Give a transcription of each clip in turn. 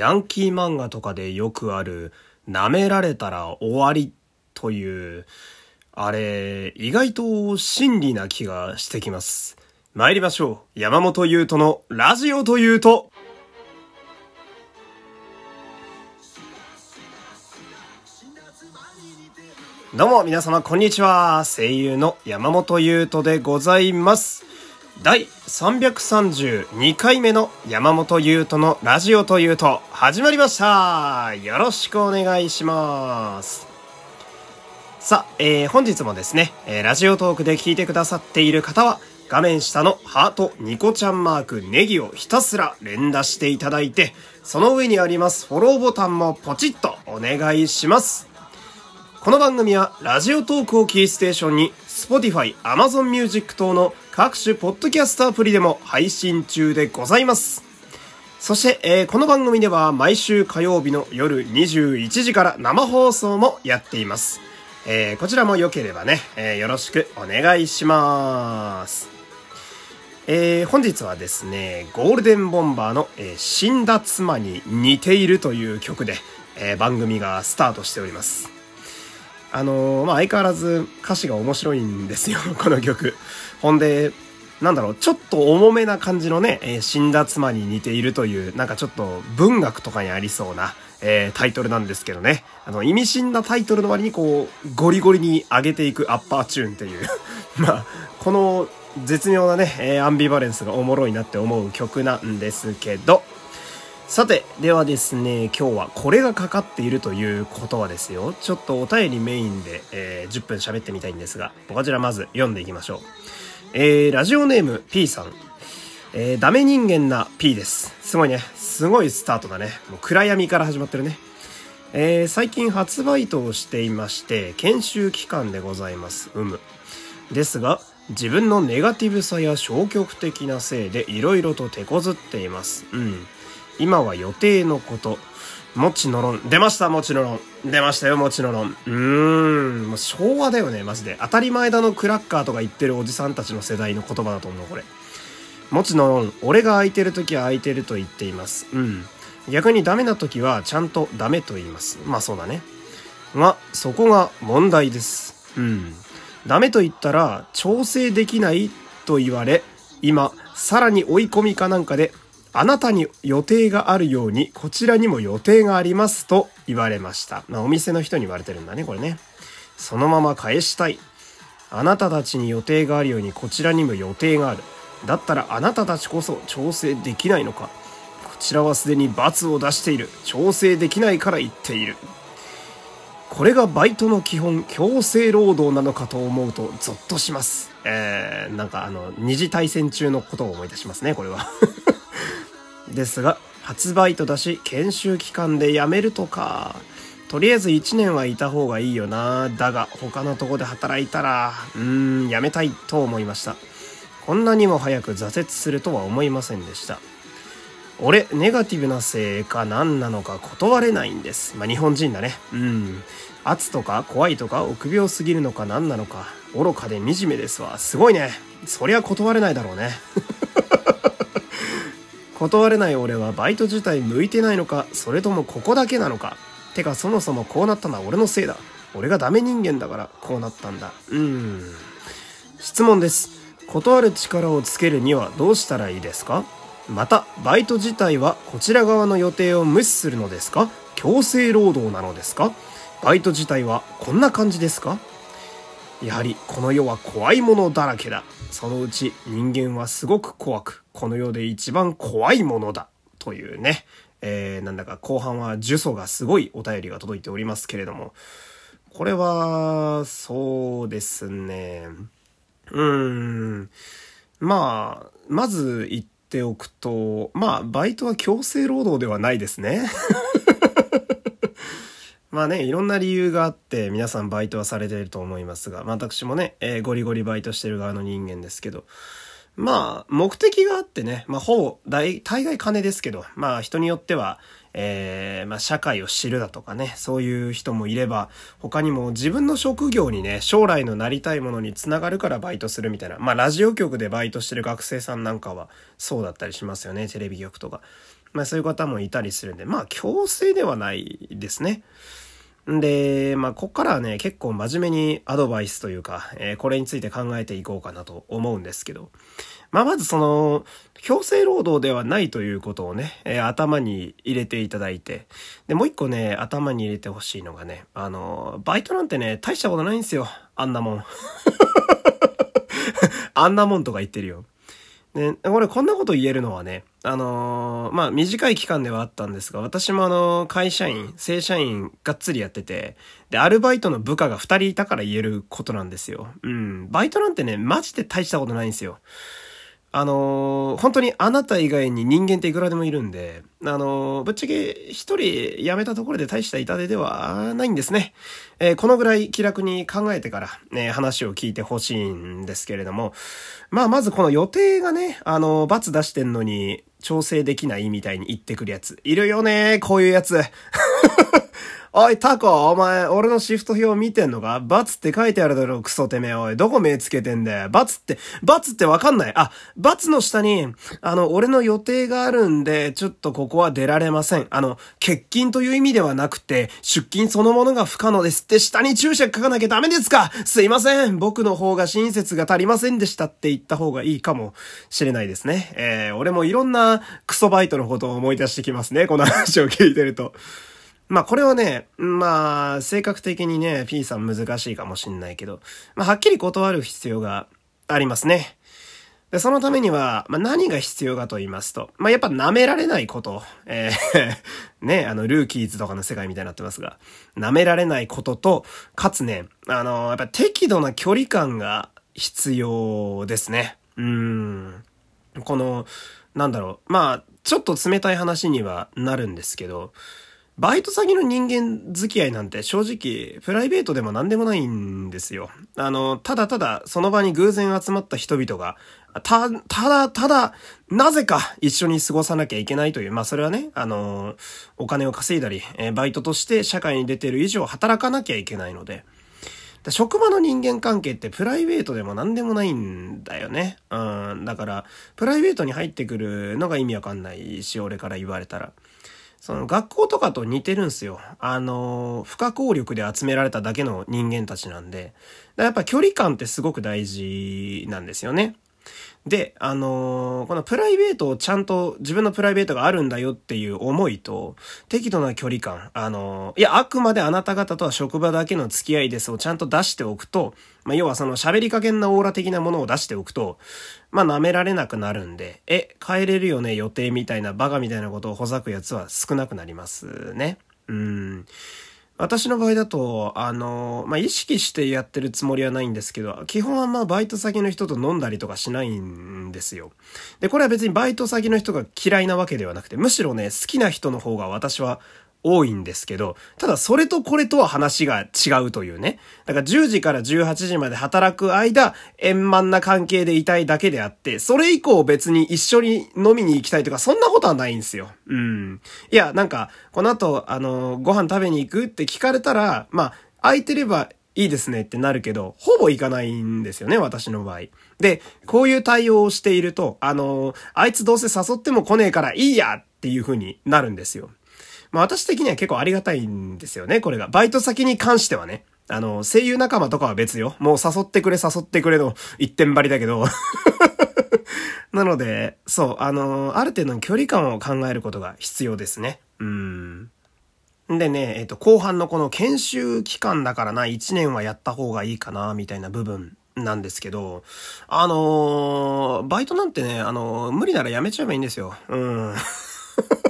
ヤンキー漫画とかでよくある、舐められたら終わりという、あれ、意外と真理な気がしてきます。参りましょう。山本優斗のラジオというと、どうも皆様こんにちは。声優の山本優斗でございます。第332回目の山本優斗のラジオというと始まりましたよろしくお願いしますさあ、えー、本日もですね、えー、ラジオトークで聞いてくださっている方は画面下のハート、ニコちゃんマーク、ネギをひたすら連打していただいて、その上にありますフォローボタンもポチッとお願いします。この番組はラジオトークをキーステーションに Spotify、Amazon Music 等の各種ポッドキャストアプリでも配信中でございます。そして、えー、この番組では毎週火曜日の夜21時から生放送もやっています。えー、こちらも良ければね、えー、よろしくお願いします。えー、本日はですね、ゴールデンボンバーの、えー、死んだ妻に似ているという曲で、えー、番組がスタートしております。あのー、まあ、相変わらず歌詞が面白いんですよ、この曲。ほんで、なんだろう、ちょっと重めな感じのね、えー、死んだ妻に似ているという、なんかちょっと文学とかにありそうな、えー、タイトルなんですけどね。あの、意味深なタイトルの割にこう、ゴリゴリに上げていくアッパーチューンっていう まあ、この絶妙なね、えー、アンビバレンスがおもろいなって思う曲なんですけど、さて、ではですね、今日はこれがかかっているということはですよ、ちょっとお便りメインで、えー、10分喋ってみたいんですが、こちらまず読んでいきましょう。えー、ラジオネーム P さん。えー、ダメ人間な P です。すごいね。すごいスタートだね。もう暗闇から始まってるね。えー、最近発売とをしていまして、研修期間でございます。うむ。ですが、自分のネガティブさや消極的なせいで色々と手こずっています。うん。今は予定のこと。もちのろん。出ました、もちのろん。出ましたよ、もちのろん。うーん。もう昭和だよね、マジで。当たり前だのクラッカーとか言ってるおじさんたちの世代の言葉だと思う、これ。もちのろん。俺が空いてる時は空いてると言っています。うん。逆にダメな時はちゃんとダメと言います。まあそうだね。が、そこが問題です。うん。ダメと言ったら調整できないと言われ、今、さらに追い込みかなんかであなたに予定があるように、こちらにも予定がありますと言われました。まあ、お店の人に言われてるんだね、これね。そのまま返したい。あなたたちに予定があるように、こちらにも予定がある。だったらあなたたちこそ調整できないのか。こちらはすでに罰を出している。調整できないから言っている。これがバイトの基本、強制労働なのかと思うとゾッとします。えー、なんかあの、二次大戦中のことを思い出しますね、これは。ですが、発売とだし、研修期間で辞めるとか。とりあえず1年はいた方がいいよな。だが、他のとこで働いたら、うーん、辞めたいと思いました。こんなにも早く挫折するとは思いませんでした。俺、ネガティブなせいか何なのか断れないんです。まあ、日本人だね。うん。圧とか怖いとか臆病すぎるのか何なのか。愚かで惨めですわ。すごいね。そりゃ断れないだろうね。断れない俺はバイト自体向いてないのか、それともここだけなのか。てかそもそもこうなったのは俺のせいだ。俺がダメ人間だからこうなったんだ。うん。質問です。断る力をつけるにはどうしたらいいですか？また、バイト自体はこちら側の予定を無視するのですか？強制労働なのですか？バイト自体はこんな感じですか？やはりこの世は怖いものだらけだ。そのうち人間はすごく怖く、この世で一番怖いものだ。というね、えー、なんだか後半は呪詛がすごいお便りが届いておりますけれども、これは、そうですね。うーん。まあ、まず言っておくと、まあ、バイトは強制労働ではないですね。まあね、いろんな理由があって皆さんバイトはされていると思いますが、まあ、私もね、えー、ゴリゴリバイトしてる側の人間ですけど、まあ、目的があってね、まあ、ほぼ大、大概金ですけど、まあ、人によっては、えー、まあ、社会を知るだとかね、そういう人もいれば、他にも自分の職業にね、将来のなりたいものにつながるからバイトするみたいな、まあ、ラジオ局でバイトしてる学生さんなんかはそうだったりしますよね、テレビ局とか。まあそういう方もいたりするんで、まあ強制ではないですね。で、まあ、こっからはね、結構真面目にアドバイスというか、えー、これについて考えていこうかなと思うんですけど、まあ、まずその、強制労働ではないということをね、えー、頭に入れていただいて、で、もう一個ね、頭に入れてほしいのがね、あの、バイトなんてね、大したことないんですよ。あんなもん。あんなもんとか言ってるよ。で、これこんなこと言えるのはね、あのー、まあ、短い期間ではあったんですが、私もあの、会社員、正社員がっつりやってて、で、アルバイトの部下が二人いたから言えることなんですよ。うん。バイトなんてね、マジで大したことないんですよ。あのー、本当にあなた以外に人間っていくらでもいるんで、あのー、ぶっちゃけ一人辞めたところで大した痛手ではないんですね。えー、このぐらい気楽に考えてから、ね、話を聞いてほしいんですけれども、まあ、まずこの予定がね、あの、罰出してんのに調整できないみたいに言ってくるやつ。いるよね、こういうやつ。おい、タコ、お前、俺のシフト表見てんのかバツって書いてあるだろ、クソてめえ、おい。どこ目つけてんだよ。バツって、バツってわかんない。あ、バツの下に、あの、俺の予定があるんで、ちょっとここは出られません。あの、欠勤という意味ではなくて、出勤そのものが不可能ですって下に注釈書かなきゃダメですか？すいません。僕の方が親切が足りませんでしたって言った方がいいかもしれないですね。えー、俺もいろんなクソバイトのことを思い出してきますね。この話を聞いてると。まあこれはね、まあ性格的にね、P さん難しいかもしんないけど、まあはっきり断る必要がありますね。で、そのためには、まあ何が必要かと言いますと、まあやっぱ舐められないこと、えー ね、あの、ルーキーズとかの世界みたいになってますが、舐められないことと、かつね、あの、やっぱ適度な距離感が必要ですね。うん。この、なんだろう、まあ、ちょっと冷たい話にはなるんですけど、バイト先の人間付き合いなんて正直プライベートでも何でもないんですよ。あの、ただただその場に偶然集まった人々が、た、ただただ、なぜか一緒に過ごさなきゃいけないという、まあそれはね、あの、お金を稼いだり、えバイトとして社会に出てる以上働かなきゃいけないので、職場の人間関係ってプライベートでも何でもないんだよね。うん。だから、プライベートに入ってくるのが意味わかんないし、俺から言われたら。その学校とかと似てるんすよ。あの、不可抗力で集められただけの人間たちなんで。やっぱ距離感ってすごく大事なんですよね。で、あのー、このプライベートをちゃんと自分のプライベートがあるんだよっていう思いと、適度な距離感、あのー、いや、あくまであなた方とは職場だけの付き合いですをちゃんと出しておくと、まあ、要はその喋り加減なオーラ的なものを出しておくと、まあ、舐められなくなるんで、え、帰れるよね、予定みたいなバカみたいなことをほざくやつは少なくなりますね。うん。私の場合だと、あの、まあ、意識してやってるつもりはないんですけど、基本はまあ、バイト先の人と飲んだりとかしないんですよ。で、これは別にバイト先の人が嫌いなわけではなくて、むしろね、好きな人の方が私は多いんですけど、ただそれとこれとは話が違うというね。だから10時から18時まで働く間、円満な関係でいたいだけであって、それ以降別に一緒に飲みに行きたいとか、そんなことはないんですよ。うん。いや、なんか、この後、あの、ご飯食べに行くって聞かれたら、まあ、空いてればいいですねってなるけど、ほぼ行かないんですよね、私の場合。で、こういう対応をしていると、あの、あいつどうせ誘っても来ねえからいいやっていう風になるんですよ。まあ私的には結構ありがたいんですよね、これが。バイト先に関してはね。あの、声優仲間とかは別よ。もう誘ってくれ誘ってくれの一点張りだけど。なので、そう、あの、ある程度の距離感を考えることが必要ですね。うん。でね、えっ、と、後半のこの研修期間だからな、1年はやった方がいいかな、みたいな部分なんですけど、あのー、バイトなんてね、あのー、無理ならやめちゃえばいいんですよ。うん。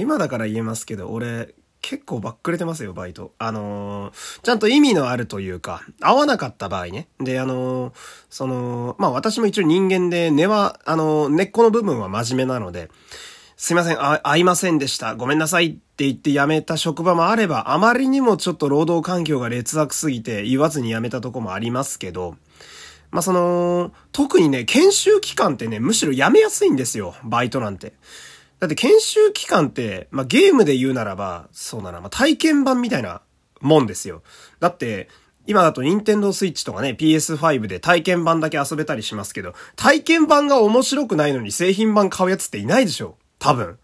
今だから言えますけど、俺、結構バックれてますよ、バイト。あのー、ちゃんと意味のあるというか、合わなかった場合ね。で、あのー、その、まあ私も一応人間で、根は、あのー、根っこの部分は真面目なので、すいません、あ、合いませんでした。ごめんなさいって言って辞めた職場もあれば、あまりにもちょっと労働環境が劣悪すぎて言わずに辞めたとこもありますけど、まあ、その、特にね、研修期間ってね、むしろ辞めやすいんですよ、バイトなんて。だって研修期間って、まあ、ゲームで言うならば、そうだな、まあ、体験版みたいなもんですよ。だって、今だと Nintendo Switch とかね、PS5 で体験版だけ遊べたりしますけど、体験版が面白くないのに製品版買うやつっていないでしょ多分。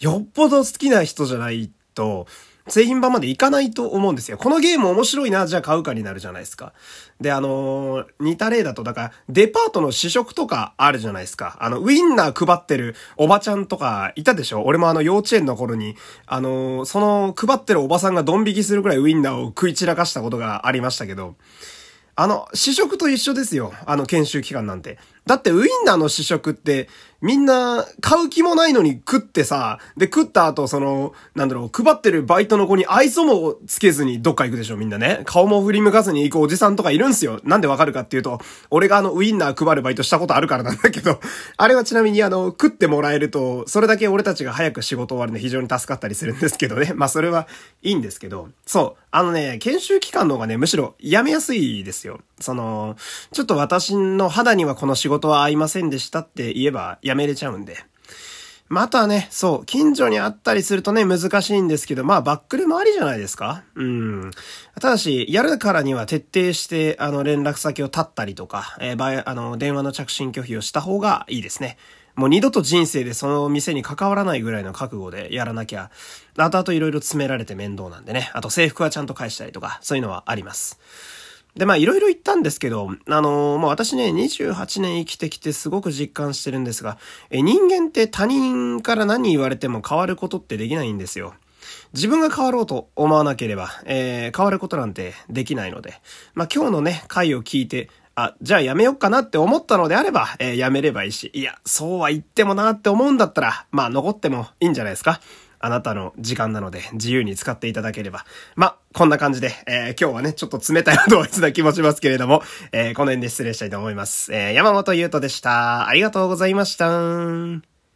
よっぽど好きな人じゃないと、製品版までいかないと思うんですよ。このゲーム面白いな、じゃあ買うかになるじゃないですか。で、あのー、似た例だと、だから、デパートの試食とかあるじゃないですか。あの、ウィンナー配ってるおばちゃんとかいたでしょ？俺もあの、幼稚園の頃に、あのー、その配ってるおばさんがドン引きするくらいウィンナーを食い散らかしたことがありましたけど、あの、試食と一緒ですよ。あの研修期間なんて。だってウインナーの試食ってみんな買う気もないのに食ってさ、で食った後その、なんだろう、配ってるバイトの子に愛想もつけずにどっか行くでしょみんなね。顔も振り向かずに行くおじさんとかいるんすよ。なんでわかるかっていうと、俺があのウインナー配るバイトしたことあるからなんだけど、あれはちなみにあの、食ってもらえると、それだけ俺たちが早く仕事終わるんで非常に助かったりするんですけどね。まあそれはいいんですけど、そう。あのね、研修期間の方がね、むしろやめやすいですよ。その、ちょっと私の肌にはこの仕事事は合いませんでしたって言えばやめれちゃうんで。まあ、あとはね、そう、近所にあったりするとね、難しいんですけど、まあ、バックルもありじゃないですかうん。ただし、やるからには徹底して、あの、連絡先を絶ったりとか、えー、あの、電話の着信拒否をした方がいいですね。もう二度と人生でその店に関わらないぐらいの覚悟でやらなきゃ、後々いろいろ詰められて面倒なんでね。あと制服はちゃんと返したりとか、そういうのはあります。で、まあ、いろいろ言ったんですけど、あのー、もう私ね、28年生きてきてすごく実感してるんですが、え、人間って他人から何言われても変わることってできないんですよ。自分が変わろうと思わなければ、えー、変わることなんてできないので、まあ、今日のね、回を聞いて、あ、じゃあやめよっかなって思ったのであれば、えー、やめればいいし、いや、そうは言ってもなって思うんだったら、まあ残ってもいいんじゃないですか。あなたの時間なので自由に使っていただければ。ま、こんな感じで、えー、今日はね、ちょっと冷たい同一な気もしますけれども、えー、この辺で失礼したいと思います。えー、山本優斗でした。ありがとうございました。